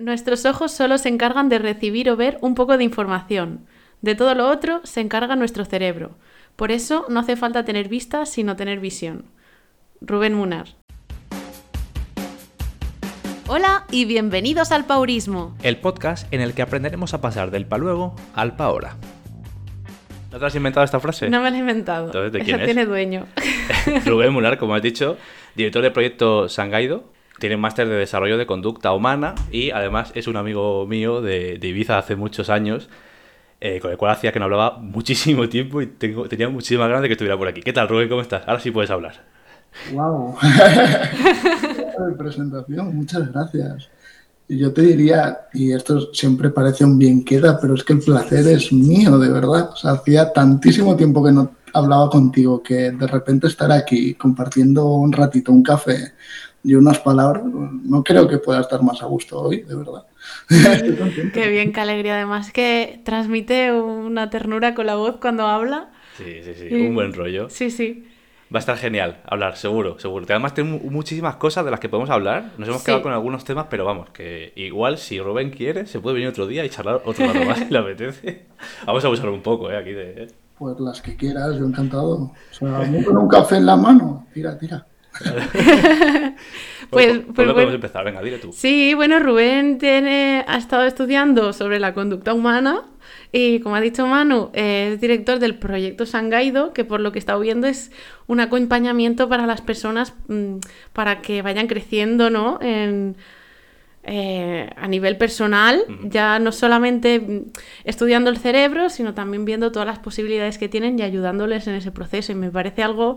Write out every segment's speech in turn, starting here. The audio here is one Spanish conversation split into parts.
Nuestros ojos solo se encargan de recibir o ver un poco de información. De todo lo otro se encarga nuestro cerebro. Por eso no hace falta tener vista, sino tener visión. Rubén Munar. Hola y bienvenidos al Paurismo. El podcast en el que aprenderemos a pasar del pa luego al pa ahora. ¿No te has inventado esta frase? No me la he inventado. Entonces, ¿de Esa quién es? tiene dueño. Rubén Munar, como has dicho, director del proyecto Sangaido. Tiene un máster de desarrollo de conducta humana y además es un amigo mío de, de Ibiza hace muchos años, eh, con el cual hacía que no hablaba muchísimo tiempo y tengo, tenía muchísimas ganas de que estuviera por aquí. ¿Qué tal, Rubén? ¿Cómo estás? Ahora sí puedes hablar. Wow. presentación, muchas gracias. Y yo te diría, y esto siempre parece un bien queda, pero es que el placer es mío, de verdad. O sea, hacía tantísimo tiempo que no hablaba contigo que de repente estar aquí compartiendo un ratito un café y unas palabras, no creo que pueda estar más a gusto hoy, de verdad. Qué bien, qué alegría. Además que transmite una ternura con la voz cuando habla. Sí, sí, sí, un buen rollo. Sí, sí. Va a estar genial hablar, seguro, seguro. Que además tenemos muchísimas cosas de las que podemos hablar. Nos hemos Sí. quedado con algunos temas, pero vamos, que igual si Rubén quiere, se puede venir otro día y charlar otro rato más si le apetece. Vamos a abusar un poco, ¿eh? Aquí de... Pues las que quieras, yo encantado. O sea, con un café en la mano, tira, tira. Pues- ¿Por, pues bueno. podemos empezar? Venga, dile tú. Sí, bueno, Rubén tiene, ha estado estudiando sobre la conducta humana y, como ha dicho Manu, es director del proyecto Sangaido, que por lo que he estado viendo es un acompañamiento para las personas mm, para que vayan creciendo, ¿no? En, eh, a nivel personal, ya no solamente mm, estudiando el cerebro, sino también viendo todas las posibilidades que tienen y ayudándoles en ese proceso. Y me parece algo,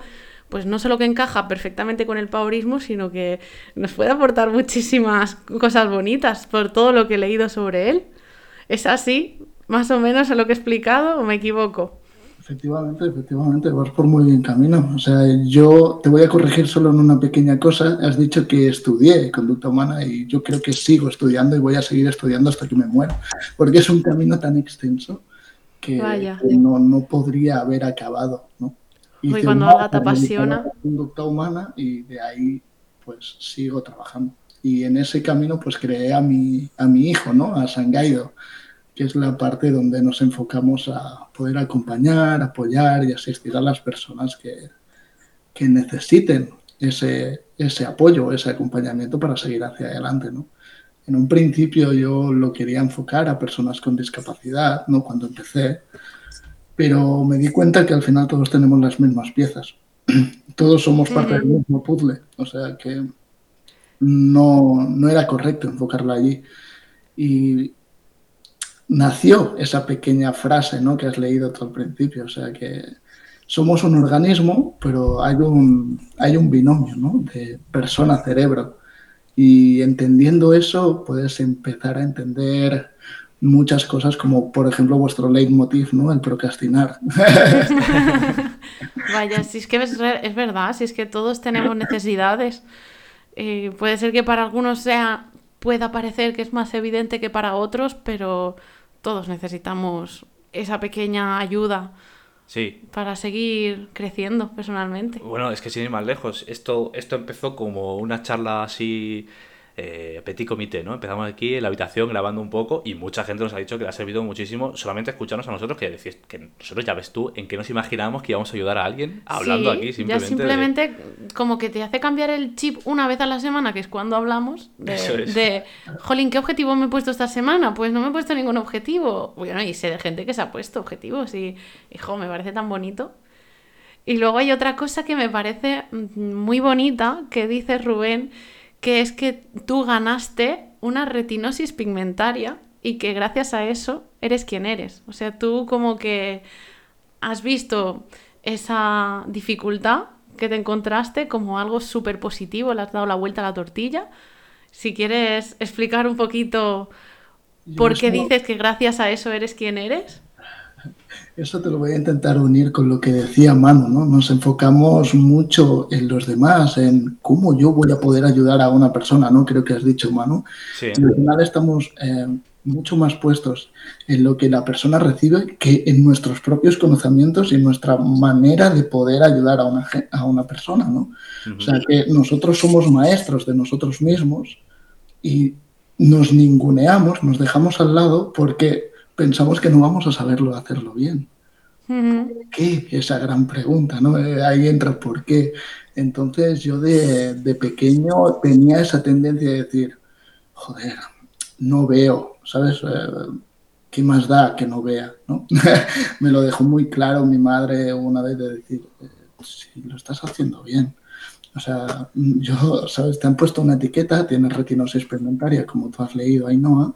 pues no solo que encaja perfectamente con el paurismo, sino que nos puede aportar muchísimas cosas bonitas por todo lo que he leído sobre él. ¿Es así, más o menos, a lo que he explicado o me equivoco? Efectivamente, efectivamente, vas por muy bien camino. O sea, yo te voy a corregir solo en una pequeña cosa. Has dicho que estudié conducta humana y yo creo que sigo estudiando y voy a seguir estudiando hasta que me muera, porque es un camino tan extenso que, Vaya. que no, no podría haber acabado. ¿no? Uy, Hice cuando algo te apasiona. la Conducta humana y de ahí pues sigo trabajando. Y en ese camino pues creé a mi, a mi hijo, ¿no? A Sangaido que es la parte donde nos enfocamos a poder acompañar, apoyar y asistir a las personas que, que necesiten ese, ese apoyo, ese acompañamiento para seguir hacia adelante. ¿no? En un principio yo lo quería enfocar a personas con discapacidad, ¿no? cuando empecé, pero me di cuenta que al final todos tenemos las mismas piezas. Todos somos parte del mismo puzzle, o sea que no, no era correcto enfocarla allí. Y nació esa pequeña frase ¿no? que has leído tú al principio, o sea que somos un organismo, pero hay un, hay un binomio ¿no? de persona-cerebro. Y entendiendo eso, puedes empezar a entender muchas cosas, como por ejemplo vuestro leitmotiv, ¿no? el procrastinar. Vaya, si es que es, verdad, si es que todos tenemos necesidades. Eh, puede ser que para algunos sea, pueda parecer que es más evidente que para otros, pero todos necesitamos esa pequeña ayuda Sí. para seguir creciendo personalmente. Bueno, es que sin ir más lejos, esto, esto empezó como una charla así, eh, petit comité, ¿no? Empezamos aquí en la habitación grabando un poco y mucha gente nos ha dicho que le ha servido muchísimo solamente escucharnos a nosotros, que decís que nosotros ya ves tú en que nos imaginábamos que íbamos a ayudar a alguien hablando Sí, aquí simplemente. Ya de- simplemente como que te hace cambiar el chip una vez a la semana, que es cuando hablamos, de, es. de, jolín, ¿qué objetivo me he puesto esta semana? Pues no me he puesto ningún objetivo. Bueno, y sé de gente que se ha puesto objetivos y, hijo, me parece tan bonito. Y luego hay otra cosa que me parece mm, muy bonita que dice Rubén, que es que tú ganaste una retinosis pigmentaria y que gracias a eso eres quien eres. O sea, tú como que has visto esa dificultad que te encontraste como algo súper positivo, le has dado la vuelta a la tortilla. Si quieres explicar un poquito por qué dices que gracias a eso eres quien eres. Eso te lo voy a intentar unir con lo que decía Manu, ¿no? Nos enfocamos mucho en los demás, en cómo yo voy a poder ayudar a una persona, ¿no? Creo que has dicho, Manu. Sí. Y al final estamos eh, mucho más puestos en lo que la persona recibe que en nuestros propios conocimientos y en nuestra manera de poder ayudar a una, a una persona, ¿no? O sea que nosotros somos maestros de nosotros mismos y nos ninguneamos, nos dejamos al lado porque pensamos que no vamos a saberlo hacerlo bien. ¿Por qué? Esa gran pregunta, ¿no? Eh, ahí entra por qué. Entonces yo de, de, pequeño tenía esa tendencia de decir, joder, no veo, ¿sabes? Eh, ¿Qué más da que no vea? ¿no? Me lo dejó muy claro mi madre una vez de decir, eh, si lo estás haciendo bien. O sea, yo, ¿sabes? Te han puesto una etiqueta, tienes retinosis pigmentaria, como tú has leído, Ainhoa,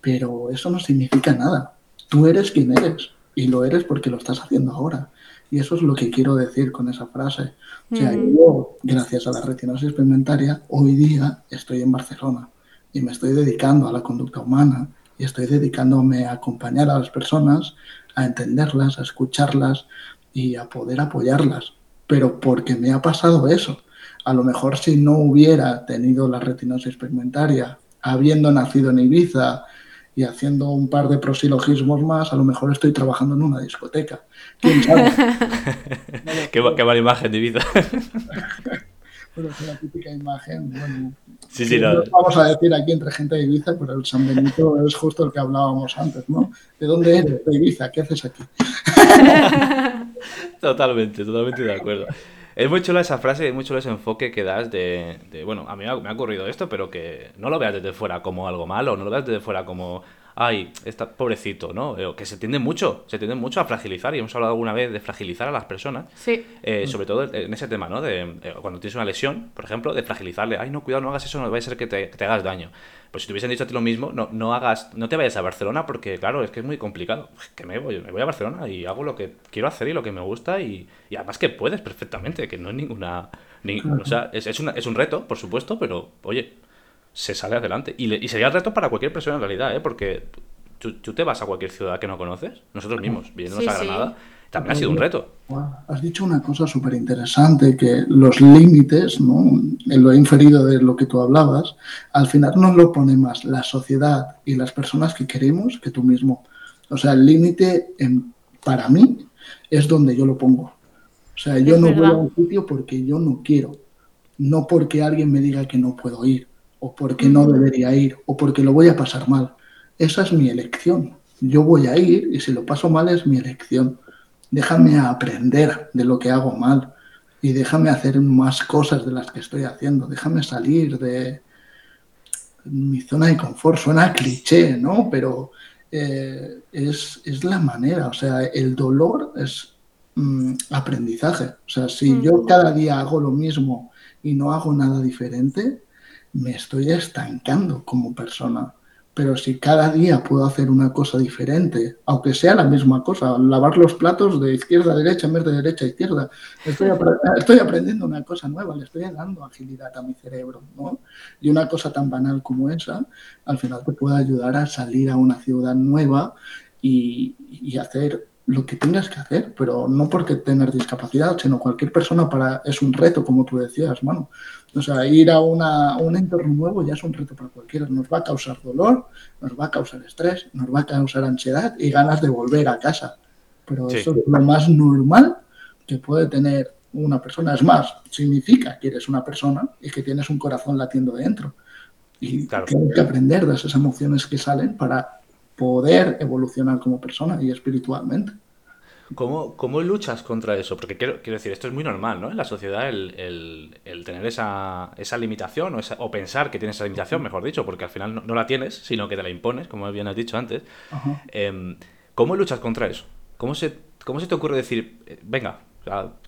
pero eso no significa nada. Tú eres quien eres y lo eres porque lo estás haciendo ahora. Y eso es lo que quiero decir con esa frase. O sea, yo, gracias a la retinosis pigmentaria, hoy día estoy en Barcelona y me estoy dedicando a la conducta humana y estoy dedicándome a acompañar a las personas, a entenderlas, a escucharlas y a poder apoyarlas. Pero porque me ha pasado eso. A lo mejor si no hubiera tenido la retinosis pigmentaria, habiendo nacido en Ibiza, y haciendo un par de prosilogismos más, a lo mejor estoy trabajando en una discoteca. ¿Quién sabe? qué, qué, mala imagen de vida. pero es una típica imagen, bueno. Sí, sí, no. Vamos a decir aquí entre gente de Ibiza, pero el San Benito es justo el que hablábamos antes, ¿no? ¿De dónde eres? De Ibiza, ¿qué haces aquí? totalmente, totalmente de acuerdo. Es muy chula esa frase es muy chulo ese enfoque que das de, de, bueno, a mí me ha ocurrido esto, pero que no lo veas desde fuera como algo malo, no lo veas desde fuera como, ay, está pobrecito, ¿no? Eh, que se tiende mucho, se tiende mucho a fragilizar, y hemos hablado alguna vez de fragilizar a las personas. Sí. Eh, sobre todo en ese tema, ¿no? De eh, cuando tienes una lesión, por ejemplo, de fragilizarle, ay, no, cuidado, no hagas eso, no va a ser que te, que te hagas daño. Pues si te hubiesen dicho a ti lo mismo, no, no hagas, no te vayas a Barcelona porque, claro, es que es muy complicado. Que me voy, me voy a Barcelona y hago lo que quiero hacer y lo que me gusta y, y además que puedes perfectamente, que no es ninguna... Ni, O sea, es, es, una, es un reto, por supuesto, pero, oye, se sale adelante. Y, le, y sería el reto para cualquier persona en realidad, ¿eh? Porque tú, tú, te vas a cualquier ciudad que no conoces, nosotros mismos, viéndonos sí, a Granada, sí. también ha sido un reto. Has dicho una cosa súper interesante, que los límites, ¿no? en lo inferido de lo que tú hablabas, al final nos lo pone más la sociedad y las personas que queremos que tú mismo. O sea, el límite para mí es donde yo lo pongo. O sea, yo es no verdad. voy a un sitio porque yo no quiero, no porque alguien me diga que no puedo ir, o porque mm. no debería ir, o porque lo voy a pasar mal. Esa es mi elección. Yo voy a ir y si lo paso mal es mi elección. Déjame aprender de lo que hago mal y déjame hacer más cosas de las que estoy haciendo. Déjame salir de mi zona de confort. Suena cliché, ¿no? Pero eh, es, es, la manera. O sea, el dolor es mmm, aprendizaje. O sea, si mm. yo cada día hago lo mismo y no hago nada diferente, me estoy estancando como persona. Pero si cada día puedo hacer una cosa diferente, aunque sea la misma cosa, lavar los platos de izquierda a derecha en vez de derecha a izquierda, estoy, ap estoy aprendiendo una cosa nueva, le estoy dando agilidad a mi cerebro. ¿no? Y una cosa tan banal como esa, al final te puede ayudar a salir a una ciudad nueva y hacer lo que tengas que hacer, pero no porque tener discapacidad, sino cualquier persona para es un reto, como tú decías, mano. O sea, ir a, una, a un entorno nuevo ya es un reto para cualquiera. Nos va a causar dolor, nos va a causar estrés, nos va a causar ansiedad y ganas de volver a casa. Pero sí. eso es lo más normal que puede tener una persona. Es más, significa que eres una persona y que tienes un corazón latiendo dentro. Y claro. tienes que aprender de esas emociones que salen para poder evolucionar como persona y espiritualmente. ¿Cómo, ¿Cómo, luchas contra eso? Porque quiero, quiero, decir, esto es muy normal, ¿no? En la sociedad el, el, el tener esa, esa limitación o, esa, o, pensar que tienes esa limitación, mejor dicho, porque al final no, no, la tienes, sino que te la impones, como bien has dicho antes. Eh, ¿Cómo luchas contra eso? ¿Cómo se, cómo se te ocurre decir, eh, venga,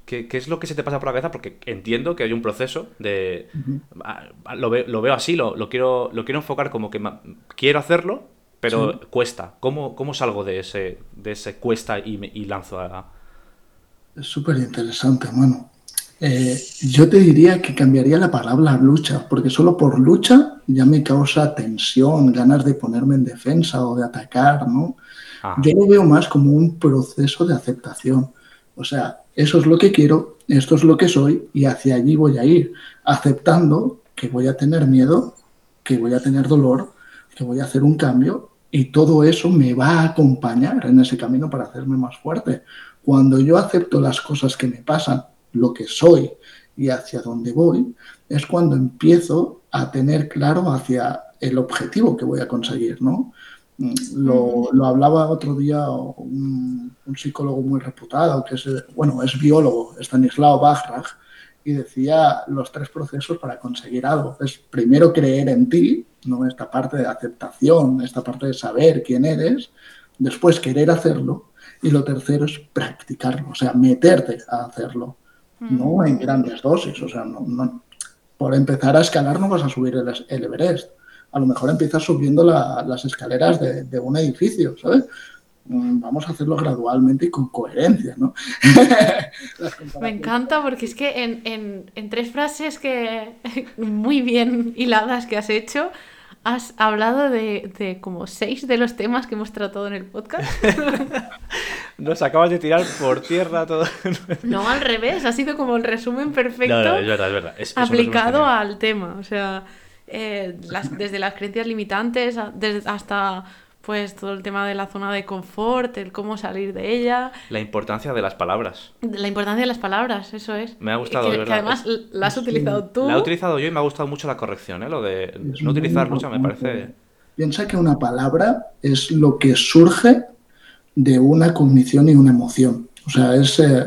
¿qué, ¿qué, es lo que se te pasa por la cabeza? Porque entiendo que hay un proceso de... Uh -huh. lo, ve, lo, veo así, lo, lo, quiero, lo quiero enfocar como que quiero hacerlo, pero sí. cuesta. ¿Cómo, ¿Cómo, salgo de ese, de ese cuesta y, me, y lanzo a... Es súper interesante, mano. Eh, yo te diría que cambiaría la palabra lucha, porque solo por lucha ya me causa tensión, ganas de ponerme en defensa o de atacar, ¿no? Ah. Yo lo veo más como un proceso de aceptación. O sea, eso es lo que quiero, esto es lo que soy y hacia allí voy a ir, aceptando que voy a tener miedo, que voy a tener dolor, que voy a hacer un cambio y todo eso me va a acompañar en ese camino para hacerme más fuerte. Cuando yo acepto las cosas que me pasan, lo que soy y hacia dónde voy, es cuando empiezo a tener claro hacia el objetivo que voy a conseguir, ¿no? Mm, lo, lo hablaba otro día un, un, psicólogo muy reputado, que es, bueno, es biólogo, Stanislao Bachrach, y decía los tres procesos para conseguir algo. Es primero creer en ti, ¿no? esta parte de aceptación, esta parte de saber quién eres, después querer hacerlo, y lo tercero es practicarlo, o sea, meterte a hacerlo, no en grandes dosis, o sea, no, no, por empezar a escalar no vas a subir el, el Everest, a lo mejor empiezas subiendo la, las escaleras de, de, un edificio, ¿sabes? Mm, vamos a hacerlo gradualmente y con coherencia, ¿no? Me encanta porque es que en, en, en, tres frases que muy bien hiladas que has hecho, has hablado de, de, como seis de los temas que hemos tratado en el podcast. Nos acabas de tirar por tierra todo. no, al revés, ha sido como el resumen perfecto. No, no, es verdad, es verdad. Es, aplicado al tema, o sea... Eh, las, desde las creencias limitantes desde, hasta pues todo el tema de la zona de confort, el cómo salir de ella. La importancia de las palabras. La importancia de las palabras, eso es. Me ha gustado, que, de verdad. Que además la has utilizado tú. La he utilizado yo y me ha gustado mucho la corrección, ¿eh? Lo de es no utilizar mucho me parece... Piensa que una palabra es lo que surge de una cognición y una emoción. O sea, es... Eh,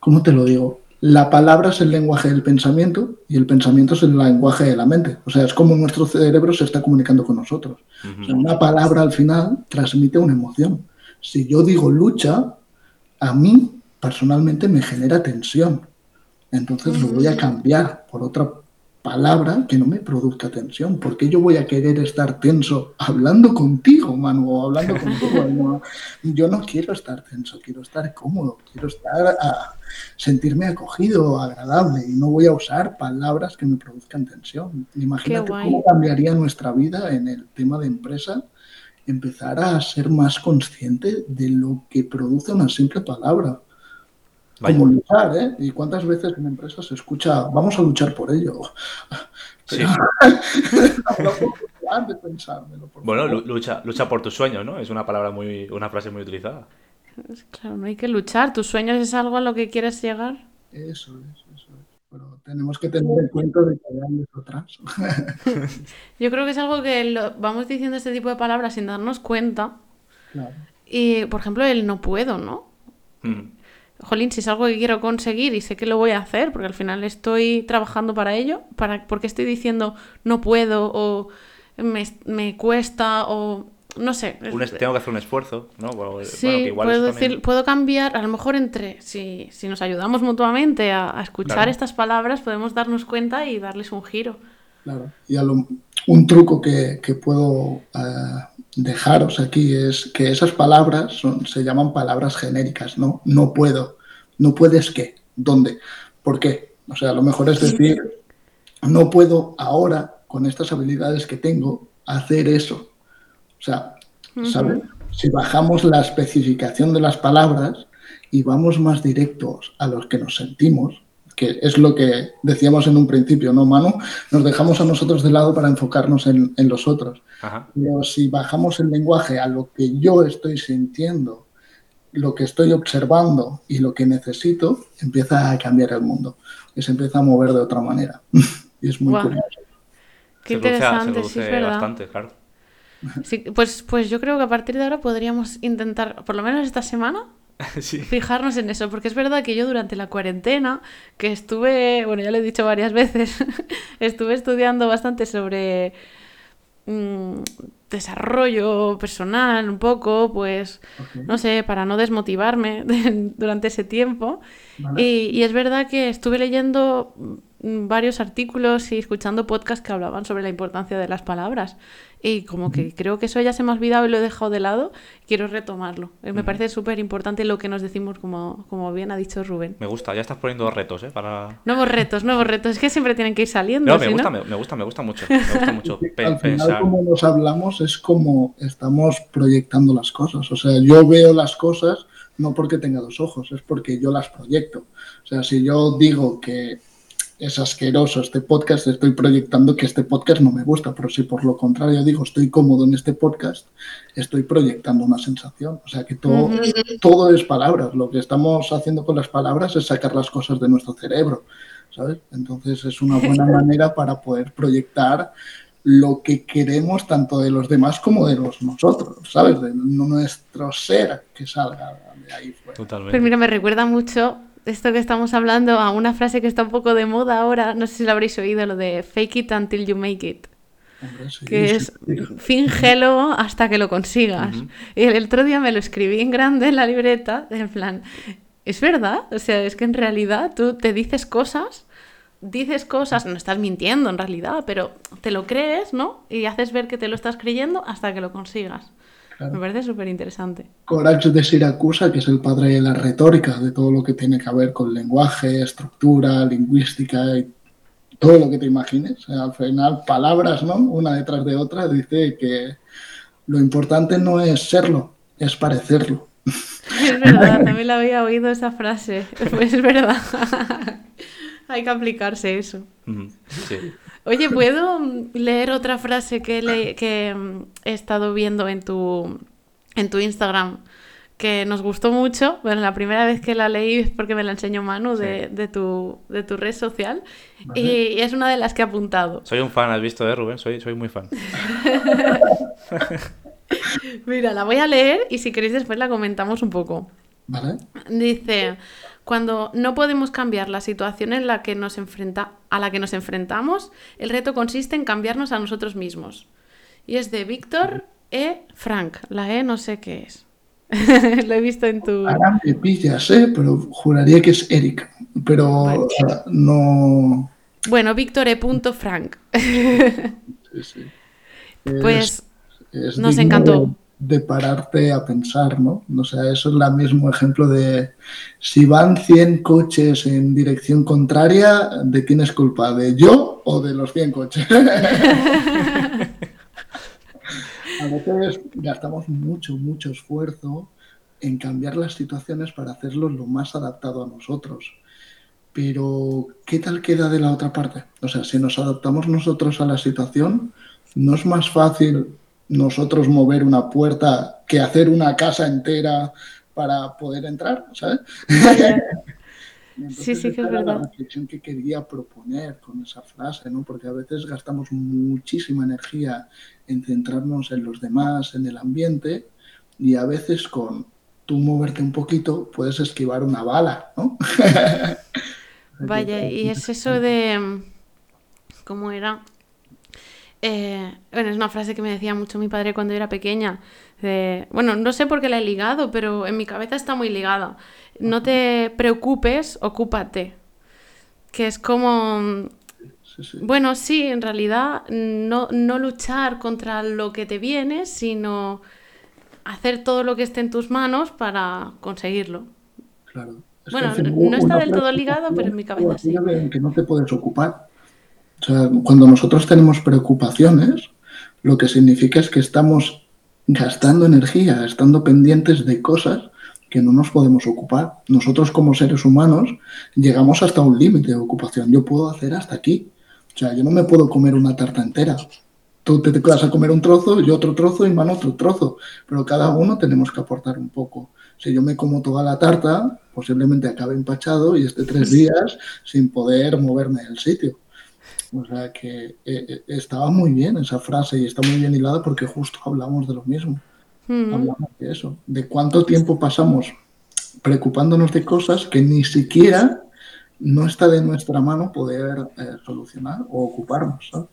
¿Cómo te lo digo? La palabra es el lenguaje del pensamiento y el pensamiento es el lenguaje de la mente. O sea, es como nuestro cerebro se está comunicando con nosotros. Uh -huh. o sea, una palabra al final transmite una emoción. Si yo digo lucha, a mí personalmente me genera tensión. Entonces uh -huh. lo voy a cambiar por otra palabra que no me produzca tensión. ¿Por qué yo voy a querer estar tenso hablando contigo, Manu, o hablando contigo? No, yo no quiero estar tenso, quiero estar cómodo, quiero estar a sentirme acogido, agradable, y no voy a usar palabras que me produzcan tensión. Imagínate cómo cambiaría nuestra vida en el tema de empresa empezar a ser más consciente de lo que produce una simple palabra. Vaya. Como luchar, ¿eh? ¿Y cuántas veces en empresas se escucha, vamos a luchar por ello? Sí. de pensármelo, por bueno, favor. lucha, lucha por tus sueños, ¿no? Es una palabra muy, una frase muy utilizada. Claro, no hay que luchar. ¿Tus sueños es algo a lo que quieres llegar? Eso es, eso es. Pero tenemos que tener en cuenta de que hay retraso. Yo creo que es algo que lo, vamos diciendo este tipo de palabras sin darnos cuenta. Claro. Y, por ejemplo, el no puedo, ¿no? Mm. Jolín, si es algo que quiero conseguir y sé que lo voy a hacer, porque al final estoy trabajando para ello, para, porque estoy diciendo no puedo o me, me cuesta o no sé. Un es, tengo que hacer un esfuerzo, ¿no? Bueno, sí, bueno, que igual puedo, eso también... decir, puedo cambiar, a lo mejor entre, si, si nos ayudamos mutuamente a, a escuchar Claro. estas palabras, podemos darnos cuenta y darles un giro. Claro. Y a lo- un truco que, que puedo eh, dejaros aquí es que esas palabras son, se llaman palabras genéricas, ¿no? No puedo. No puedes qué. ¿Dónde? ¿Por qué? O sea, lo mejor es decir, no puedo ahora, con estas habilidades que tengo, hacer eso. O sea, ¿sabes? Si bajamos la especificación de las palabras y vamos más directos a los que nos sentimos, que es lo que decíamos en un principio, ¿no, Manu? Nos dejamos a nosotros de lado para enfocarnos en, en los otros. Ajá. Pero si bajamos el lenguaje a lo que yo estoy sintiendo, lo que estoy observando y lo que necesito, empieza a cambiar el mundo. Y se empieza a mover de otra manera. y es muy Guau. curioso. Qué se interesante, se reduce sí, es verdad. bastante, claro. Sí, pues, pues yo creo que a partir de ahora podríamos intentar, por lo menos esta semana, sí. fijarnos en eso, porque es verdad que yo durante la cuarentena, que estuve, bueno, ya lo he dicho varias veces, estuve estudiando bastante sobre mm, desarrollo personal, un poco, pues, no sé, para no desmotivarme durante ese tiempo. ¿vale? Y, y es verdad que estuve leyendo varios artículos y escuchando podcasts que hablaban sobre la importancia de las palabras. Y como que creo que eso ya se me ha olvidado y lo he dejado de lado, quiero retomarlo. Eh, Me parece súper importante lo que nos decimos, como, como bien ha dicho Rubén. Me gusta, ya estás poniendo retos, ¿eh? Para... Nuevos retos, nuevos retos. Es que siempre tienen que ir saliendo. No, me gusta, no- me, me gusta, me gusta mucho. Me gusta mucho pe- Al final, pensar. como nos hablamos, es como estamos proyectando las cosas. O sea, yo veo las cosas no porque tenga dos ojos, es porque yo las proyecto. O sea, si yo digo que es asqueroso este podcast, estoy proyectando que este podcast no me gusta. Pero si por lo contrario digo estoy cómodo en este podcast, estoy proyectando una sensación. O sea, que todo, todo es palabras. Lo que estamos haciendo con las palabras es sacar las cosas de nuestro cerebro. ¿Sabes? Entonces es una buena manera para poder proyectar lo que queremos tanto de los demás como de los nosotros, ¿sabes? De nuestro ser que salga de ahí fuera. Totalmente. Pues mira, me recuerda mucho esto que estamos hablando a una frase que está un poco de moda ahora, no sé si lo habréis oído, lo de fake it until you make it. Hombre, sí, Que sí, es sí. fíngelo hasta que lo consigas. Y el otro día me lo escribí en grande en la libreta, en plan, es verdad, o sea, es que en realidad tú te dices cosas, dices cosas, no estás mintiendo en realidad, pero te lo crees, ¿no? Y haces ver que te lo estás creyendo hasta que lo consigas. Claro. Me parece súper interesante. Corax de Siracusa, que es el padre de la retórica, de todo lo que tiene que ver con lenguaje, estructura, lingüística y todo lo que te imagines. Al final, palabras, ¿no? Una detrás de otra, dice que lo importante no es serlo, es parecerlo. Es verdad, también la había oído esa frase. Pues es verdad. Hay que aplicarse eso. Sí. Oye, ¿puedo leer otra frase que, le- que mm, he estado viendo en tu, en tu Instagram? Que nos gustó mucho. Bueno, la primera vez que la leí es porque me la enseñó Manu de, de tu, de tu red social. Vale. Y es una de las que he apuntado. Soy un fan, ¿has visto, eh, Rubén? Soy, soy muy fan. Mira, la voy a leer y si queréis después la comentamos un poco. ¿Vale? Dice, cuando no podemos cambiar la situación en la que nos enfrenta, a la que nos enfrentamos, el reto consiste en cambiarnos a nosotros mismos. Y es de Víctor E. Frank. La E no sé qué es. Lo he visto en tu... Ahora me pillas, ¿eh? Pero juraría que es Erika. Pero Vale. no. Bueno, Víctor E. Frank. sí, sí. Es- Pues es nos encantó. De, de pararte a pensar, ¿no? O sea, eso es el mismo ejemplo de si van 100 coches en dirección contraria, ¿de quién es culpa? ¿De yo o de los 100 coches? a veces gastamos mucho, mucho esfuerzo en cambiar las situaciones para hacerlo lo más adaptado a nosotros. Pero, ¿qué tal queda de la otra parte? O sea, si nos adaptamos nosotros a la situación, ¿no es más fácil nosotros mover una puerta que hacer una casa entera para poder entrar? ¿Sabes? Entonces Sí, sí que es verdad. La reflexión que quería proponer con esa frase, ¿no? Porque a veces gastamos muchísima energía en centrarnos en los demás, en el ambiente, y a veces con tú moverte un poquito puedes esquivar una bala, ¿no? Vaya, y es eso de... ¿Cómo era? Eh, bueno, es una frase que me decía mucho mi padre cuando yo era pequeña. de- bueno, no sé por qué la he ligado, pero en mi cabeza está muy ligada. No te preocupes, ocúpate. Que es como... Sí, sí. Bueno, sí, en realidad no, no luchar contra lo que te viene, sino hacer todo lo que esté en tus manos para conseguirlo. Claro. Es Bueno, no está del todo ligado, pero en mi cabeza sí. en que no te puedes ocupar. O sea, cuando nosotros tenemos preocupaciones, lo que significa es que estamos gastando energía, estando pendientes de cosas que no nos podemos ocupar. Nosotros como seres humanos llegamos hasta un límite de ocupación. Yo puedo hacer hasta aquí. O sea, yo no me puedo comer una tarta entera. Tú te, vas a comer un trozo, yo otro trozo y mano otro trozo. Pero cada uno tenemos que aportar un poco. Si yo me como toda la tarta, posiblemente acabe empachado y esté tres días sin poder moverme del sitio. O sea que eh, eh, estaba muy bien esa frase y está muy bien hilada porque justo hablamos de lo mismo. Mm. Hablamos de eso, de cuánto tiempo pasamos preocupándonos de cosas que ni siquiera no está de nuestra mano poder eh, solucionar o ocuparnos. ¿sabes?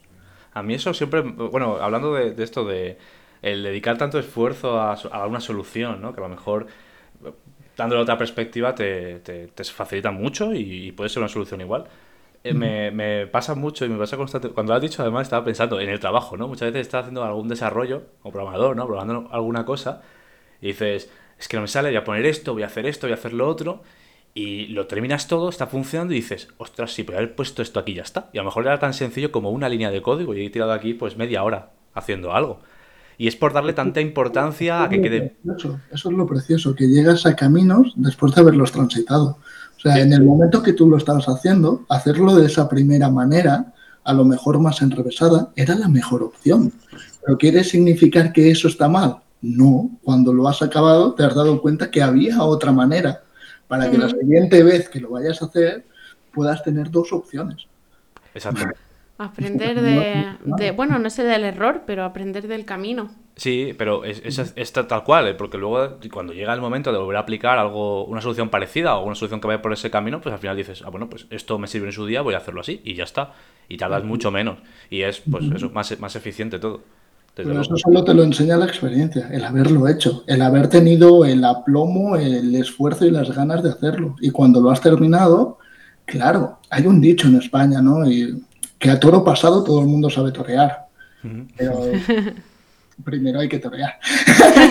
A mí eso siempre, bueno, hablando de, de esto de el dedicar tanto esfuerzo a, una solución, ¿no? Que a lo mejor dándole otra perspectiva te, te- te facilita mucho y, y puede ser una solución igual. Eh, me, pasa mucho y me pasa constante. Cuando lo has dicho, además, estaba pensando en el trabajo, ¿no? Muchas veces estás haciendo algún desarrollo, o programador, ¿no? Programando alguna cosa, y dices, es que no me sale, voy a poner esto, voy a hacer esto, voy a hacer lo otro, y lo terminas todo, está funcionando, y dices, ostras, sí, pero haber puesto esto aquí ya está. Y a lo mejor era tan sencillo como una línea de código, y he tirado aquí, pues, media hora haciendo algo. Y es por darle tanta importancia a que quede. Eso es lo precioso, que llegas a caminos después de haberlos transitado. Sea, en el momento que tú lo estabas haciendo, hacerlo de esa primera manera, a lo mejor más enrevesada, era la mejor opción. ¿Pero quiere significar que eso está mal? No, cuando lo has acabado te has dado cuenta que había otra manera para que la siguiente vez que lo vayas a hacer puedas tener dos opciones. Exacto. Aprender de, Bueno, no sé del error, pero aprender del camino. Sí, pero es, es, tal cual, ¿eh? porque luego cuando llega el momento de volver a aplicar algo, una solución parecida o una solución que vaya por ese camino, pues al final dices, ah, bueno, pues esto me sirve en su día, voy a hacerlo así y ya está. Y tardas mucho menos. Y es, pues eso, más, más eficiente todo. Pero eso solo te lo enseña la experiencia, el haberlo hecho, el haber tenido el aplomo, el esfuerzo y las ganas de hacerlo. Y cuando lo has terminado, claro, hay un dicho en España, ¿no? Y que a toro pasado todo el mundo sabe torear. Pero primero hay que torear.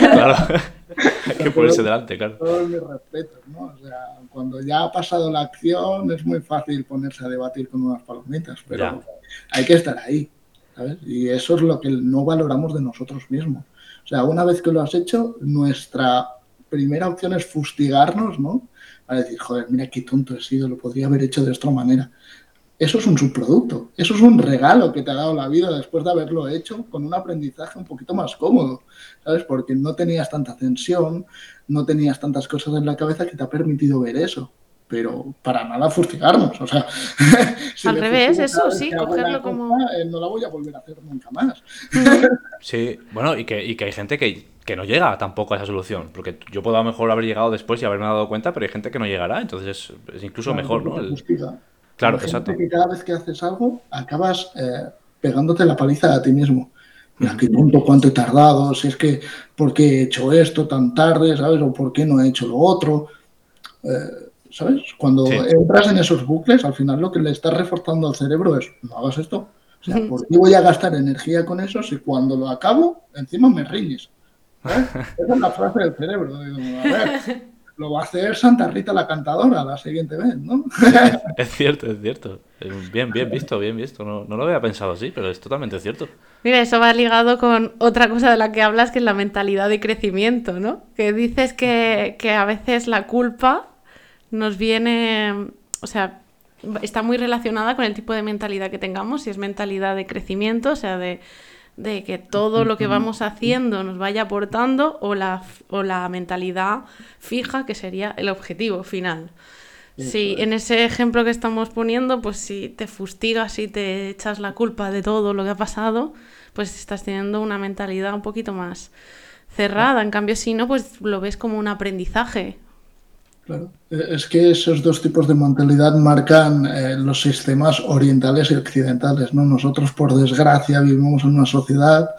Claro, hay que ponerse delante, claro. Todos mis respetos, ¿no? O sea, cuando ya ha pasado la acción es muy fácil ponerse a debatir con unas palomitas, pero hay que estar ahí, ¿sabes? Y eso es lo que no valoramos de nosotros mismos. O sea, una vez que lo has hecho, nuestra primera opción es fustigarnos, ¿no? Para decir, joder, mira qué tonto he sido, lo podría haber hecho de otra manera eso es un subproducto, eso es un regalo que te ha dado la vida después de haberlo hecho con un aprendizaje un poquito más cómodo, ¿sabes? Porque no tenías tanta tensión, no tenías tantas cosas en la cabeza que te ha permitido ver eso. Pero para nada fustigarnos, o sea. Al revés, eso sí, cogerlo como. Eh, no la voy a volver a hacer nunca más. sí, bueno, y que, y que hay gente que, que no llega tampoco a esa solución. Porque yo puedo a lo mejor haber llegado después y haberme dado cuenta, pero hay gente que no llegará, entonces es, incluso mejor, ¿no? Claro, exacto. Que cada vez que haces algo, acabas eh, pegándote la paliza a ti mismo. Mira, qué tonto, cuánto he tardado, si es que, ¿por qué he hecho esto tan tarde, ¿sabes? O ¿por qué no he hecho lo otro? Eh, ¿Sabes? Cuando entras en esos bucles, al final lo que le estás reforzando al cerebro es, no hagas esto. O sea, ¿por qué voy a gastar energía con eso si cuando lo acabo, encima me riñes? Esa es la frase del cerebro. a ver, lo va a hacer Santa Rita la cantadora la siguiente vez, ¿no? es cierto, es cierto. Bien, bien visto, bien visto. No, no, lo había pensado así, pero es totalmente cierto. Mira, eso va ligado con otra cosa de la que hablas, que es la mentalidad de crecimiento, ¿no? Que dices que, que a veces la culpa nos viene, o sea, está muy relacionada con el tipo de mentalidad que tengamos, si es mentalidad de crecimiento, o sea, de de que todo lo que vamos haciendo nos vaya aportando o la, o la mentalidad fija que sería el objetivo final. Sí, en ese ejemplo que estamos poniendo, pues si te fustigas y te echas la culpa de todo lo que ha pasado, pues estás teniendo una mentalidad un poquito más cerrada. En cambio, si no, pues lo ves como un aprendizaje. Claro. Eh, es que esos dos tipos de mentalidad marcan eh, los sistemas orientales y occidentales. ¿no? Nosotros, por desgracia, vivimos en una sociedad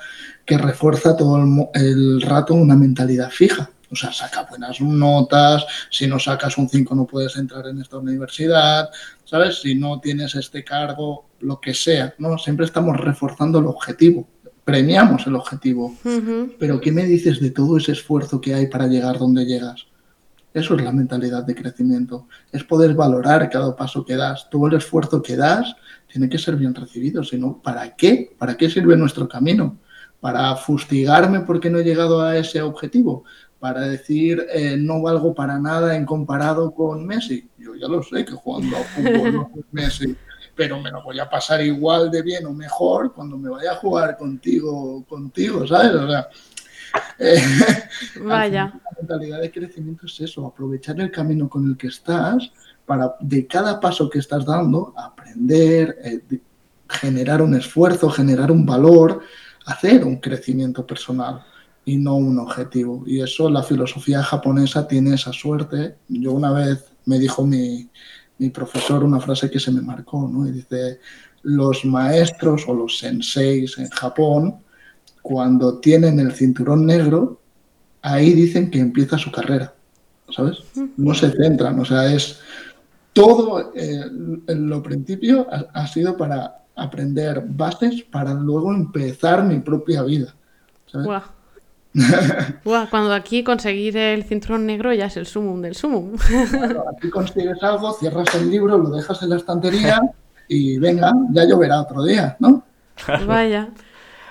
que refuerza todo el, rato una mentalidad fija. O sea, saca buenas notas, si no sacas un 5 no puedes entrar en esta universidad, ¿sabes? Si no tienes este cargo, lo que sea, ¿no? Siempre estamos reforzando el objetivo, premiamos el objetivo. Pero ¿qué me dices de todo ese esfuerzo que hay para llegar donde llegas? Eso es la mentalidad de crecimiento. Es poder valorar cada paso que das. Todo el esfuerzo que das tiene que ser bien recibido. Si no, ¿para qué? ¿Para qué sirve nuestro camino? ¿Para fustigarme porque no he llegado a ese objetivo? ¿Para decir eh, no valgo para nada en comparado con Messi? Yo ya lo sé que jugando a fútbol no es Messi pero me lo voy a pasar igual de bien o mejor cuando me vaya a jugar contigo, contigo, ¿sabes? O sea, eh, Vaya. La mentalidad de crecimiento es eso, aprovechar el camino con el que estás para de cada paso que estás dando aprender, eh, generar un esfuerzo, generar un valor, hacer un crecimiento personal y no un objetivo. Y eso la filosofía japonesa tiene esa suerte. Yo una vez me dijo mi, mi profesor una frase que se me marcó, ¿no? Y dice, los maestros o los senseis en Japón cuando tienen el cinturón negro, ahí dicen que empieza su carrera, ¿sabes? No se centran, o sea, es todo eh, en lo principio ha, sido para aprender bases para luego empezar mi propia vida. ¿sabes? cuando aquí conseguir el cinturón negro ya es el sumum del sumum. aquí consigues algo, cierras el libro, lo dejas en la estantería y venga, ya lloverá otro día, ¿no? Vaya.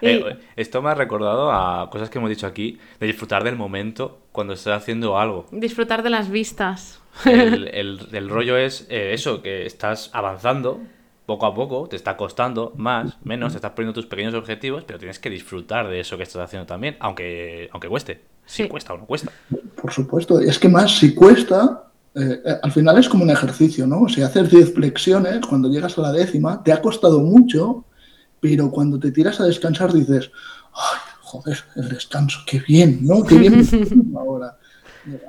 Eh, esto me ha recordado a cosas que hemos dicho aquí, de disfrutar del momento cuando estás haciendo algo. Disfrutar de las vistas. El, rollo es eh, eso, que estás avanzando poco a poco, te está costando más, menos, te estás poniendo tus pequeños objetivos, pero tienes que disfrutar de eso que estás haciendo también, aunque, aunque cueste. Si cuesta o no cuesta. Por supuesto, es que más si cuesta, eh, eh, al final es como un ejercicio, ¿no? Sea, haces 10 flexiones, cuando llegas a la décima, te ha costado mucho, pero cuando te tiras a descansar dices, ¡ay, joder, el descanso, qué bien, ¿no? Qué bien me ahora.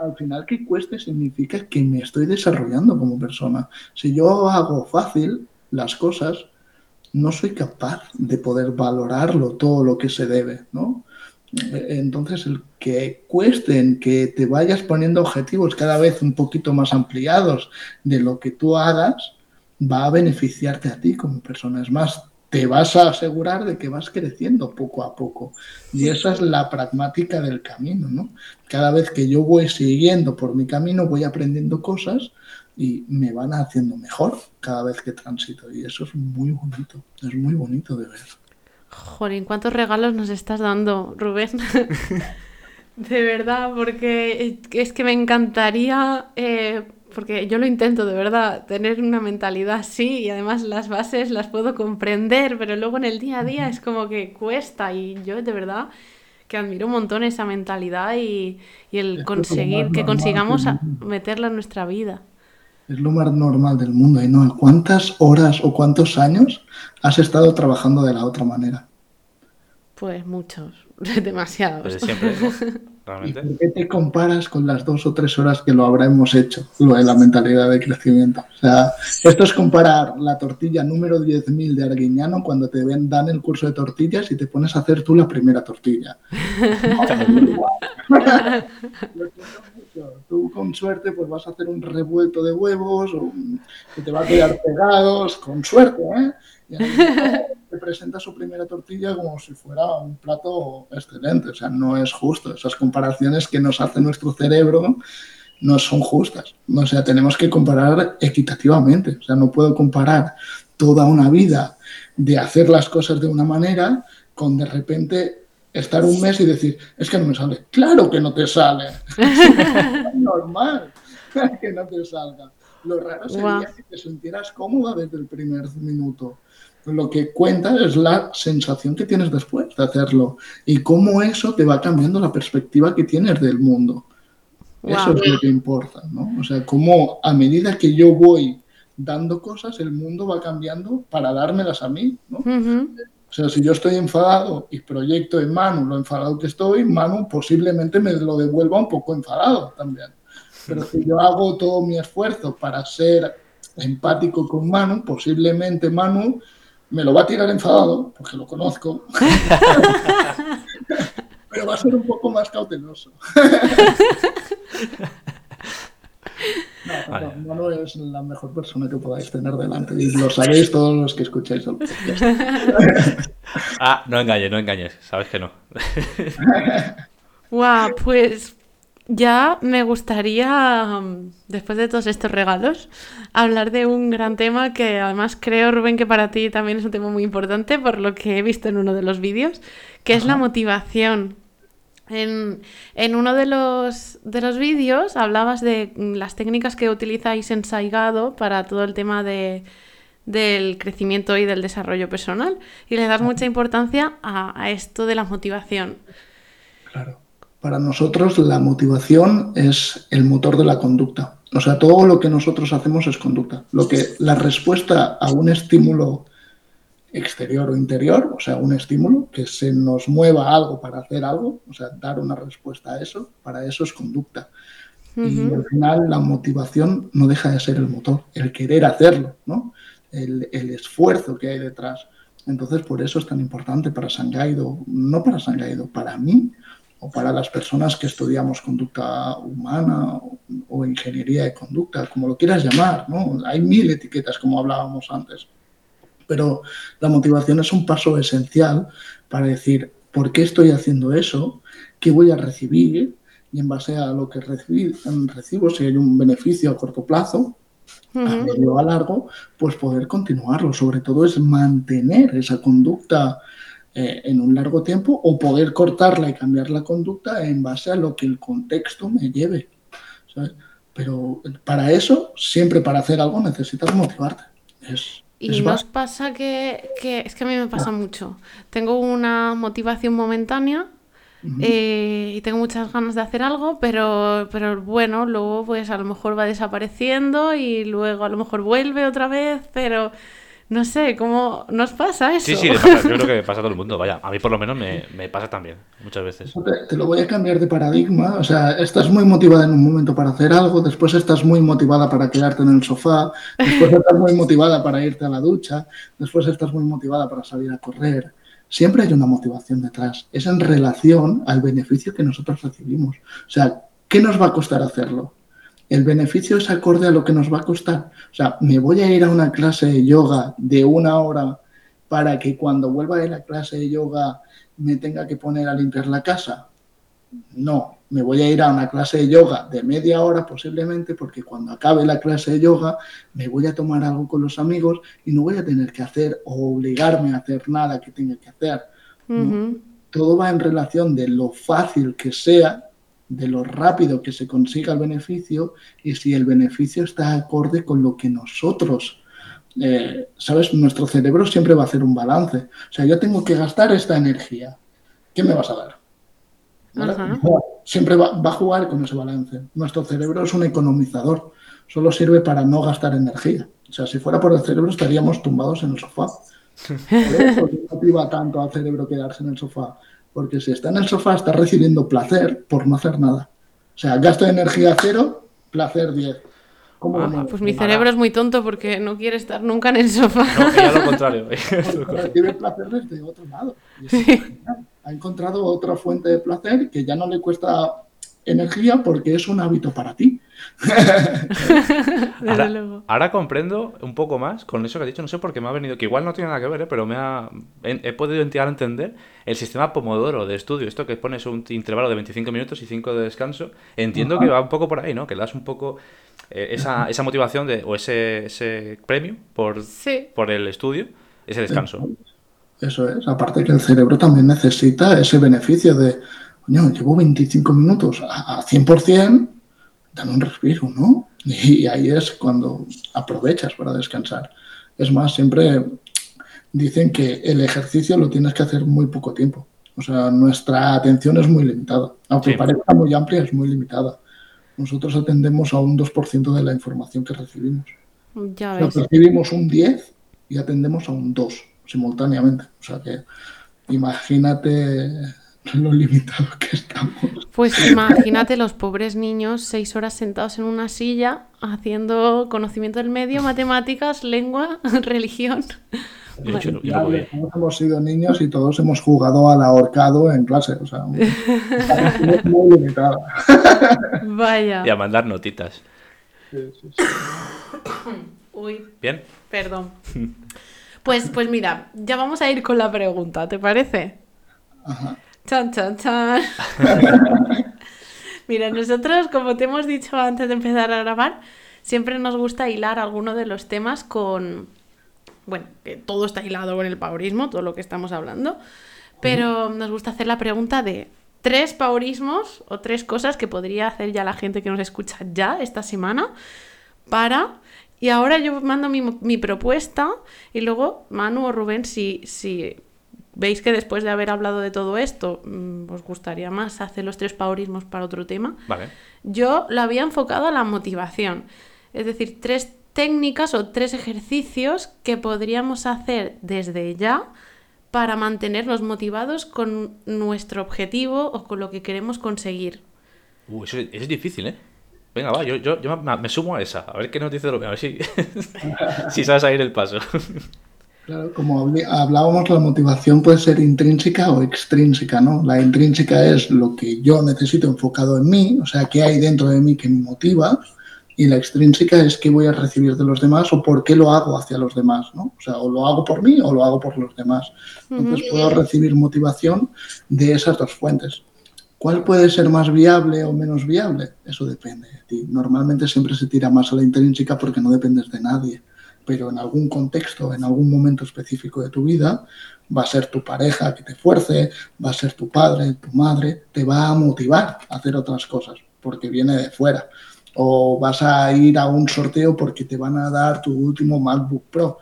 Al final que cueste significa que me estoy desarrollando como persona. Si yo hago fácil las cosas, no soy capaz de poder valorarlo todo lo que se debe, ¿no? Entonces, el que cuesten, que te vayas poniendo objetivos cada vez un poquito más ampliados de lo que tú hagas, va a beneficiarte a ti como persona. Es más, te vas a asegurar de que vas creciendo poco a poco. Y esa es la pragmática del camino, ¿no? Cada vez que yo voy siguiendo por mi camino, voy aprendiendo cosas y me van haciendo mejor cada vez que transito. Y eso es muy bonito, es muy bonito de ver. Jolín, ¿cuántos regalos nos estás dando, Rubén? de verdad, porque es que me encantaría, eh, porque yo lo intento de verdad, tener una mentalidad así y además las bases las puedo comprender, pero luego en el día a día es como que cuesta y yo de verdad que admiro un montón esa mentalidad y, y el conseguir que consigamos meterla en nuestra vida. Es lo más normal del mundo. ¿Y no? ¿Cuántas horas o cuántos años has estado trabajando de la otra manera? Pues muchos, demasiados. Desde siempre, ¿Y por qué te comparas con las dos o tres horas que lo habremos hecho, lo de la mentalidad de crecimiento? O sea, esto es comparar la tortilla número 10.000 de Arguiñano cuando te ven, dan el curso de tortillas y te pones a hacer tú la primera tortilla. Tú con suerte pues vas a hacer un revuelto de huevos o que te va a quedar pegados, con suerte, ¿eh? Y te presenta su primera tortilla como si fuera un plato excelente. O sea, no es justo. Esas comparaciones que nos hace nuestro cerebro no son justas. O sea, tenemos que comparar equitativamente. O sea, no puedo comparar toda una vida de hacer las cosas de una manera con de repente estar un mes y decir, es que no me sale. Claro que no te sale. es normal que no te salga. Lo raro sería que te sintieras cómoda desde el primer minuto. Lo que cuenta es la sensación que tienes después de hacerlo y cómo eso te va cambiando la perspectiva que tienes del mundo. Eso es lo que importa, ¿no? O sea, cómo a medida que yo voy dando cosas, el mundo va cambiando para dármelas a mí, ¿no? O sea, si yo estoy enfadado y proyecto en Manu lo enfadado que estoy, Manu posiblemente me lo devuelva un poco enfadado también. Pero si yo hago todo mi esfuerzo para ser empático con Manu, posiblemente Manu me lo va a tirar enfadado, porque lo conozco, pero va a ser un poco más cauteloso. No, no, es la mejor persona que podáis tener delante y lo sabéis todos los que escucháis el podcast. ah, no engañes, no engañes, sabes que no. Guau, pues ya me gustaría, después de todos estos regalos, hablar de un gran tema que además creo, Rubén, que para ti también es un tema muy importante por lo que he visto en uno de los vídeos, que es la motivación. En, uno de los, de los vídeos hablabas de las técnicas que utilizáis en Saigado para todo el tema de, del crecimiento y del desarrollo personal y le das mucha importancia a, a esto de la motivación. Claro. Para nosotros la motivación es el motor de la conducta. O sea, todo lo que nosotros hacemos es conducta. Lo que la respuesta a un estímulo exterior o interior, o sea, un estímulo que se nos mueva algo para hacer algo, o sea, dar una respuesta a eso, para eso es conducta. Y al final la motivación no deja de ser el motor, el querer hacerlo, ¿no? El, el esfuerzo que hay detrás. Entonces, por eso es tan importante para Sangaido, no para Sangaido, para mí, o para las personas que estudiamos conducta humana o, ingeniería de conducta, como lo quieras llamar, ¿no? Hay mil etiquetas, como hablábamos antes. Pero la motivación es un paso esencial para decir, ¿por qué estoy haciendo eso? ¿Qué voy a recibir? Y en base a lo que recibo, si hay un beneficio a corto plazo, a medio o a largo, pues poder continuarlo. Sobre todo es mantener esa conducta eh, en un largo tiempo o poder cortarla y cambiar la conducta en base a lo que el contexto me lleve. Pero para eso, siempre para hacer algo necesitas motivarte. Es, y nos pasa que, que, es que a mí me pasa mucho. Tengo una motivación momentánea eh, y tengo muchas ganas de hacer algo, pero, pero bueno, luego pues a lo mejor va desapareciendo y luego a lo mejor vuelve otra vez, pero no sé, ¿cómo nos pasa eso? Sí, sí, pasa, yo creo que pasa a todo el mundo, vaya, a mí por lo menos me, me pasa también, muchas veces. Te, te, lo voy a cambiar de paradigma, o sea, estás muy motivada en un momento para hacer algo, después estás muy motivada para quedarte en el sofá, después estás muy motivada para irte a la ducha, después estás muy motivada para salir a correr siempre hay una motivación detrás. Es en relación al beneficio que nosotros recibimos. O sea, ¿qué nos va a costar hacerlo? ¿El beneficio es acorde a lo que nos va a costar? O sea, ¿me voy a ir a una clase de yoga de una hora para que cuando vuelva de la clase de yoga me tenga que poner a limpiar la casa? No, me voy a ir a una clase de yoga de media hora posiblemente porque cuando acabe la clase de yoga me voy a tomar algo con los amigos y no voy a tener que hacer o obligarme a hacer nada que tenga que hacer. Uh -huh. ¿no? Todo va en relación de lo fácil que sea, de lo rápido que se consiga el beneficio y si el beneficio está acorde con lo que nosotros eh, ¿sabes? Nuestro cerebro siempre va a hacer un balance. O sea, yo tengo que gastar esta energía. ¿Qué me vas a dar? ¿Vale? Siempre va, va, a jugar con ese balance. Nuestro cerebro es un economizador. Solo sirve para no gastar energía. O sea, si fuera por el cerebro estaríamos tumbados en el sofá. Por eso motiva tanto al cerebro quedarse en el sofá. Porque si está en el sofá está recibiendo placer por no hacer nada. O sea, gasto de energía cero, placer 10. Ah, pues mi cerebro es muy tonto porque no quiere estar nunca en el sofá. No, ya lo contrario. Recibe placer desde otro lado. Sí. Ha encontrado otra fuente de placer que ya no le cuesta energía porque es un hábito para ti. ahora, ahora, comprendo un poco más con eso que has dicho, no sé por qué me ha venido, que igual no tiene nada que ver, ¿eh? pero me ha, he, he, podido a entender el sistema Pomodoro de estudio, esto que pones un intervalo de 25 minutos y 5 de descanso, entiendo que va un poco por ahí, ¿no? Que le das un poco eh, esa, esa, motivación de, o ese, ese premio por, sí. por el estudio, ese descanso. Eso es, aparte que el cerebro también necesita ese beneficio de, coño, llevo 25 minutos a, a 100%, dan un respiro, ¿no? Y ahí es cuando aprovechas para descansar. Es más, siempre dicen que el ejercicio lo tienes que hacer muy poco tiempo. O sea, nuestra atención es muy limitada. Aunque sí. parezca muy amplia, es muy limitada. Nosotros atendemos a un 2% de la información que recibimos. Ya ves. O sea, recibimos un 10 y atendemos a un 2 simultáneamente. O sea que imagínate lo limitado que estamos. Pues imagínate los pobres niños seis horas sentados en una silla haciendo conocimiento del medio, matemáticas, lengua, religión. Bueno. Yo, yo todos hemos sido niños y todos hemos jugado al ahorcado en clase, o sea, muy limitada. Vaya. Y a mandar notitas. Sí, sí, sí. Uy. Bien. Perdón. Pues, pues mira, ya vamos a ir con la pregunta, ¿te parece? Ajá. Chan, chan, chan. Mira, nosotros, como te hemos dicho antes de empezar a grabar, siempre nos gusta hilar alguno de los temas con. Bueno, que todo está hilado con el paurismo, todo lo que estamos hablando. Pero nos gusta hacer la pregunta de tres paurismos o tres cosas que podría hacer ya la gente que nos escucha ya esta semana para. Y ahora yo mando mi, mi propuesta y luego Manu o Rubén, si, si veis que después de haber hablado de todo esto, mm, os gustaría más hacer los tres paurismos para otro tema. Vale. Yo lo había enfocado a la motivación. Es decir, tres técnicas o tres ejercicios que podríamos hacer desde ya para mantenernos motivados con nuestro objetivo o con lo que queremos conseguir. Uh, eso es, es difícil, ¿eh? Venga, va, yo, yo, yo me, me, sumo a esa. A ver qué nos dice lo A ver si, si sabes a ir el paso. Claro, como hablábamos, la motivación puede ser intrínseca o extrínseca, ¿no? La intrínseca es lo que yo necesito enfocado en mí, o sea, qué hay dentro de mí que me motiva, y la extrínseca es qué voy a recibir de los demás o por qué lo hago hacia los demás, ¿no? O sea, o lo hago por mí o lo hago por los demás. Entonces puedo recibir motivación de esas dos fuentes. ¿Cuál puede ser más viable o menos viable? Eso depende de ti. Normalmente siempre se tira más a la intrínseca porque no dependes de nadie pero en algún contexto, en algún momento específico de tu vida, va a ser tu pareja que te fuerce, va a ser tu padre, tu madre, te va a motivar a hacer otras cosas porque viene de fuera. O vas a ir a un sorteo porque te van a dar tu último MacBook Pro.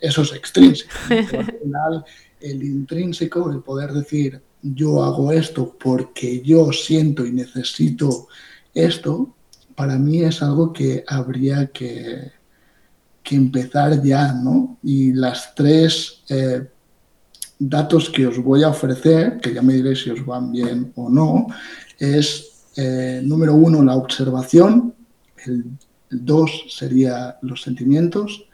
Eso es extrínseco. Al final, el intrínseco, el poder decir, yo hago esto porque yo siento y necesito esto, para mí es algo que habría que, que empezar ya, ¿no? Y las tres eh, datos que os voy a ofrecer, que ya me diréis si os van bien o no, es eh, número uno la observación, el, el dos sería los sentimientos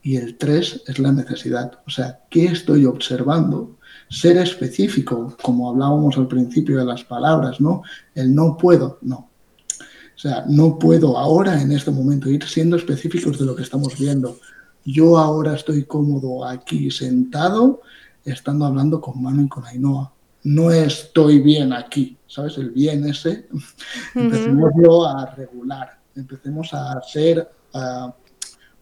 y el tres es la necesidad. O sea, ¿qué estoy observando? Ser específico, como hablábamos al principio de las palabras, ¿no? El no puedo, no. O sea, no puedo ahora, en este momento, ir siendo específicos de lo que estamos viendo. Yo ahora estoy cómodo aquí sentado, estando hablando con Manu y con Ainhoa. No estoy bien aquí, ¿sabes? El bien ese, empecemos yo a regular, empecemos a ser uh,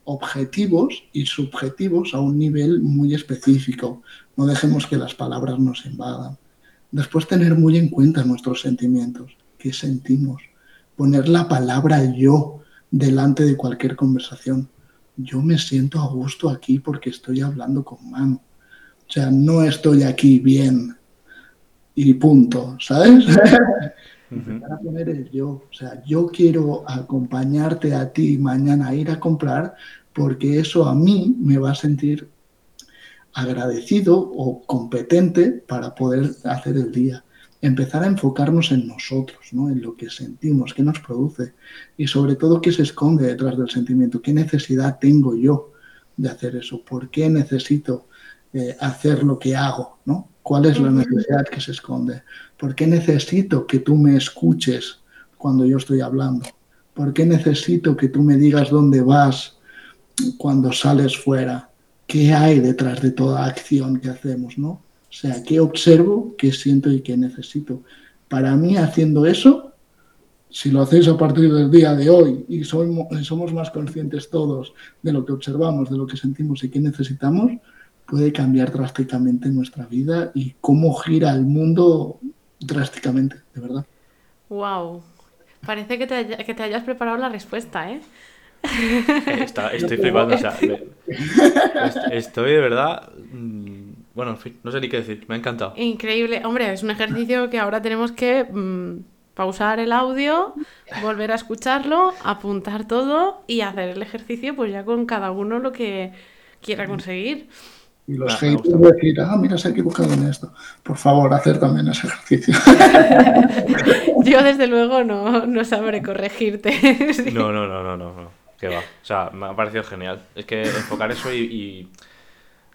objetivos y subjetivos a un nivel muy específico. No dejemos que las palabras nos invadan. Después tener muy en cuenta nuestros sentimientos, qué sentimos, poner la palabra yo delante de cualquier conversación. Yo me siento a gusto aquí porque estoy hablando con mano. O sea, no estoy aquí bien y punto, ¿sabes? Empezar a poner el yo. O sea, yo quiero acompañarte a ti mañana a ir a comprar porque eso a mí me va a sentir agradecido o competente para poder hacer el día. Empezar a enfocarnos en nosotros, ¿no? en lo que sentimos, qué nos produce y sobre todo qué se esconde detrás del sentimiento, qué necesidad tengo yo de hacer eso, por qué necesito eh, hacer lo que hago, ¿no? ¿Cuál es la necesidad que se esconde? ¿Por qué necesito que tú me escuches cuando yo estoy hablando? ¿Por qué necesito que tú me digas dónde vas cuando sales fuera? ¿Qué hay detrás de toda acción que hacemos, no? O sea, ¿qué observo, qué siento y qué necesito? Para mí, haciendo eso, si lo hacéis a partir del día de hoy y somos, somos más conscientes todos de lo que observamos, de lo que sentimos y qué necesitamos, puede cambiar drásticamente nuestra vida y cómo gira el mundo drásticamente, de verdad. Wow. Parece que te, haya, que te hayas preparado la respuesta, ¿eh? Está, estoy flipando, o sea, estoy de verdad. Bueno, en fin, no sé ni qué decir, me ha encantado. Increíble. Hombre, es un ejercicio que ahora tenemos que mm, pausar el audio, volver a escucharlo, apuntar todo y hacer el ejercicio, pues ya con cada uno lo que quiera conseguir. Y los Ah, haters gusta. decir, ah, mira, se ha equivocado en esto. Por favor, hacer también ese ejercicio. Yo, desde luego, no, no sabré corregirte. Sí. No, no, no, no, no, no. Que va. O sea, me ha parecido genial. Es que enfocar eso y, y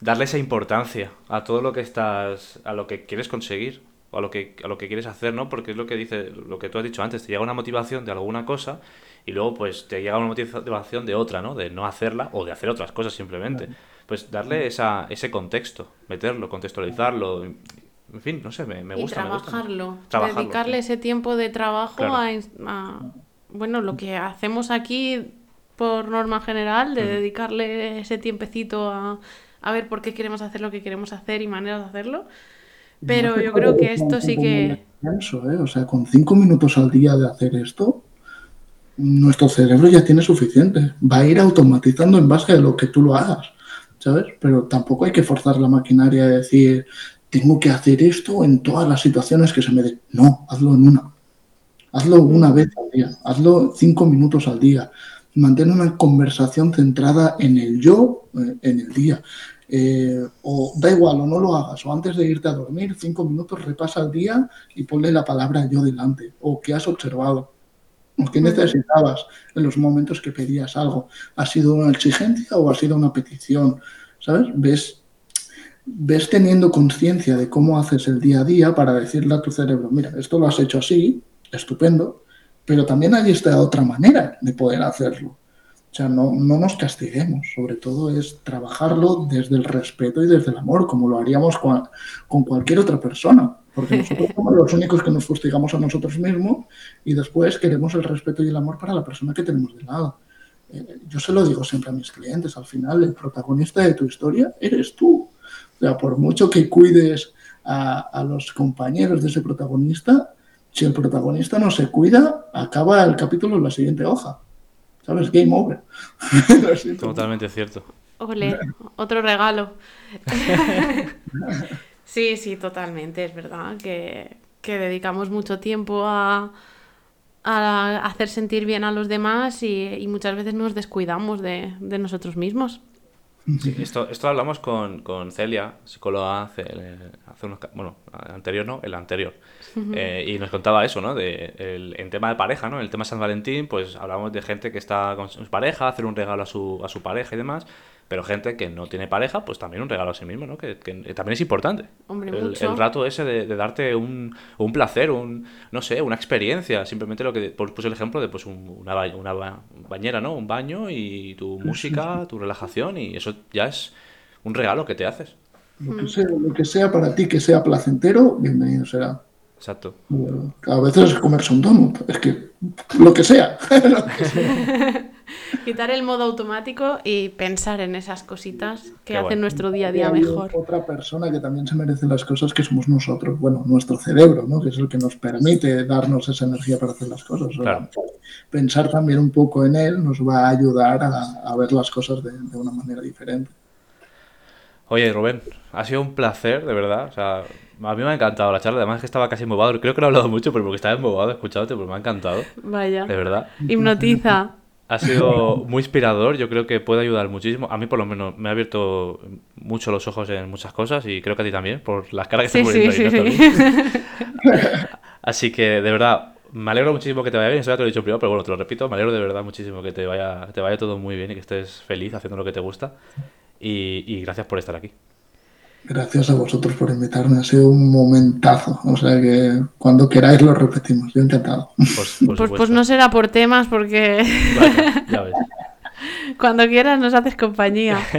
darle esa importancia a todo lo que estás, a lo que quieres conseguir o a lo que, a lo que quieres hacer, ¿no? Porque es lo que dice, lo que tú has dicho antes, te llega una motivación de alguna cosa y luego pues te llega una motivación de otra, ¿no? De no hacerla o de hacer otras cosas simplemente. Pues darle esa, ese contexto, meterlo, contextualizarlo, en fin, no sé, me, me y gusta. me gusta. trabajarlo, Trabajarlo, dedicarle sí. ese tiempo de trabajo Claro. a, a- bueno, lo que hacemos aquí por norma general, de dedicarle ese tiempecito a, a ver por qué queremos hacer lo que queremos hacer y maneras de hacerlo. Pero No yo creo que esto sí que... extenso, ¿eh? O sea, con cinco minutos al día de hacer esto, nuestro cerebro ya tiene suficiente. Va a ir automatizando en base a lo que tú lo hagas, ¿sabes? Pero tampoco hay que forzar la maquinaria a decir, tengo que hacer esto en todas las situaciones que se me den. No, hazlo en una. Hazlo una vez al día. Hazlo cinco minutos al día. Mantén una conversación centrada en el yo, eh, en el día. Eh, o da igual, o no lo hagas, o antes de irte a dormir, cinco minutos repasa el día y ponle la palabra yo delante, o qué has observado, o qué necesitabas en los momentos que pedías algo. ¿Ha sido una exigencia o ha sido una petición? ¿Sabes? Ves, ves teniendo conciencia de cómo haces el día a día para decirle a tu cerebro, mira, esto lo has hecho así, estupendo, pero también hay esta otra manera de poder hacerlo. O sea, no, no nos castiguemos, sobre todo es trabajarlo desde el respeto y desde el amor, como lo haríamos con, con cualquier otra persona, porque nosotros somos los únicos que nos fustigamos a nosotros mismos y después queremos el respeto y el amor para la persona que tenemos de lado. Eh, yo se lo digo siempre a mis clientes, al final el protagonista de tu historia eres tú. O sea, por mucho que cuides a, a los compañeros de ese protagonista, si el protagonista no se cuida, acaba el capítulo en la siguiente hoja. ¿Sabes? Game over. Totalmente cierto. Ole, otro regalo. Sí, sí, totalmente, es verdad que, que dedicamos mucho tiempo a, a hacer sentir bien a los demás y, y muchas veces nos descuidamos de, de nosotros mismos. Sí, esto, esto hablamos con, con Celia, psicóloga, hace, hace unos, bueno, anterior no, el anterior. Eh, y nos contaba eso, ¿no? De, el, en tema de pareja, ¿no? En el tema de San Valentín, pues hablamos de gente que está con su pareja, hacer un regalo a su, a su pareja y demás. Pero gente que no tiene pareja, pues también un regalo a sí mismo, ¿no? Que, que también es importante. Hombre, el, mucho. el rato ese de, de darte un, un, placer, un, no sé, una experiencia. Simplemente lo que pues, puse el ejemplo de pues un, una, ba una ba bañera, ¿no? Un baño y tu música, tu relajación y eso ya es un regalo que te haces. Lo que sea, lo que sea para ti que sea placentero, bienvenido será. Exacto. A veces es comerse un donut, es que lo que sea. lo que sea. Quitar el modo automático y pensar en esas cositas que Qué hacen bueno. nuestro día a día mejor. Otra persona que también se merece las cosas que somos nosotros, bueno, nuestro cerebro, ¿no? Que es el que nos permite darnos esa energía para hacer las cosas. Claro. Pensar también un poco en él nos va a ayudar a, a ver las cosas de, de una manera diferente. Oye, Rubén, ha sido un placer, de verdad. O sea, a mí me ha encantado la charla. Además que estaba casi embobado. Creo que no he hablado mucho, pero porque estaba embobado escuchándote, pero me ha encantado. Vaya. De verdad. Hipnotiza. Ha sido muy inspirador. Yo creo que puede ayudar muchísimo. A mí, por lo menos, me ha abierto mucho los ojos en muchas cosas y creo que a ti también, por las caras que Sí, estás sí, poniendo sí, ahí, sí. ¿no? También. Así que, de verdad, me alegro muchísimo que te vaya bien. Eso ya te lo he dicho primero, pero bueno, te lo repito. Me alegro de verdad muchísimo que te vaya, te vaya todo muy bien y que estés feliz haciendo lo que te gusta. Y, y gracias por estar aquí. Gracias a vosotros por invitarme, ha sido un momentazo. O sea que cuando queráis lo repetimos, yo encantado. Pues, supuesto. pues no será por temas porque Vaya, ya ves. cuando quieras nos haces compañía.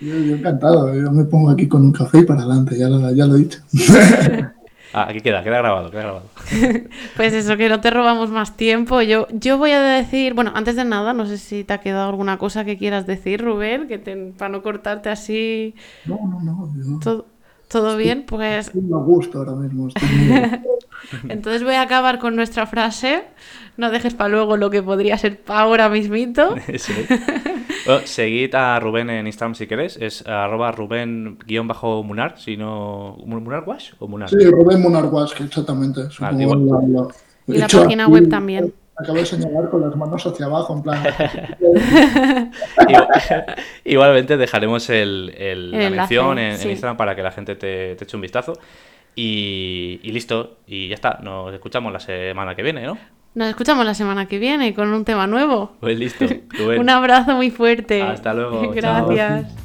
Yo, yo encantado, yo me pongo aquí con un café y para adelante, ya lo, ya lo he dicho. Ah, aquí queda, queda grabado, queda grabado. Pues eso, que no te robamos más tiempo. Yo, yo voy a decir, bueno, antes de nada, no sé si te ha quedado alguna cosa que quieras decir, Rubén, que te- para no cortarte así No, no, no, yo todo, todo bien, pues estoy a gusto ahora mismo. entonces voy a acabar con nuestra frase. No dejes para luego lo que podría ser para ahora mismito. Sí. Bueno, seguid a Rubén en Instagram si queréis. Es arroba Rubén-Munar, si no... ¿Munar Wash o Munar? Sí, Rubén Munarguas, que exactamente. Igual. la- la- Y la hecho página aquí- web también. Acabo de señalar con las manos hacia abajo, en plan. Igual- Igualmente dejaremos el, el- El la mención en, en sí. Instagram para que la gente te, te eche un vistazo. Y, y listo, y ya está. Nos escuchamos la semana que viene, ¿no? Nos escuchamos la semana que viene con un tema nuevo. Pues listo. Un abrazo muy fuerte. Hasta luego, chao. Gracias.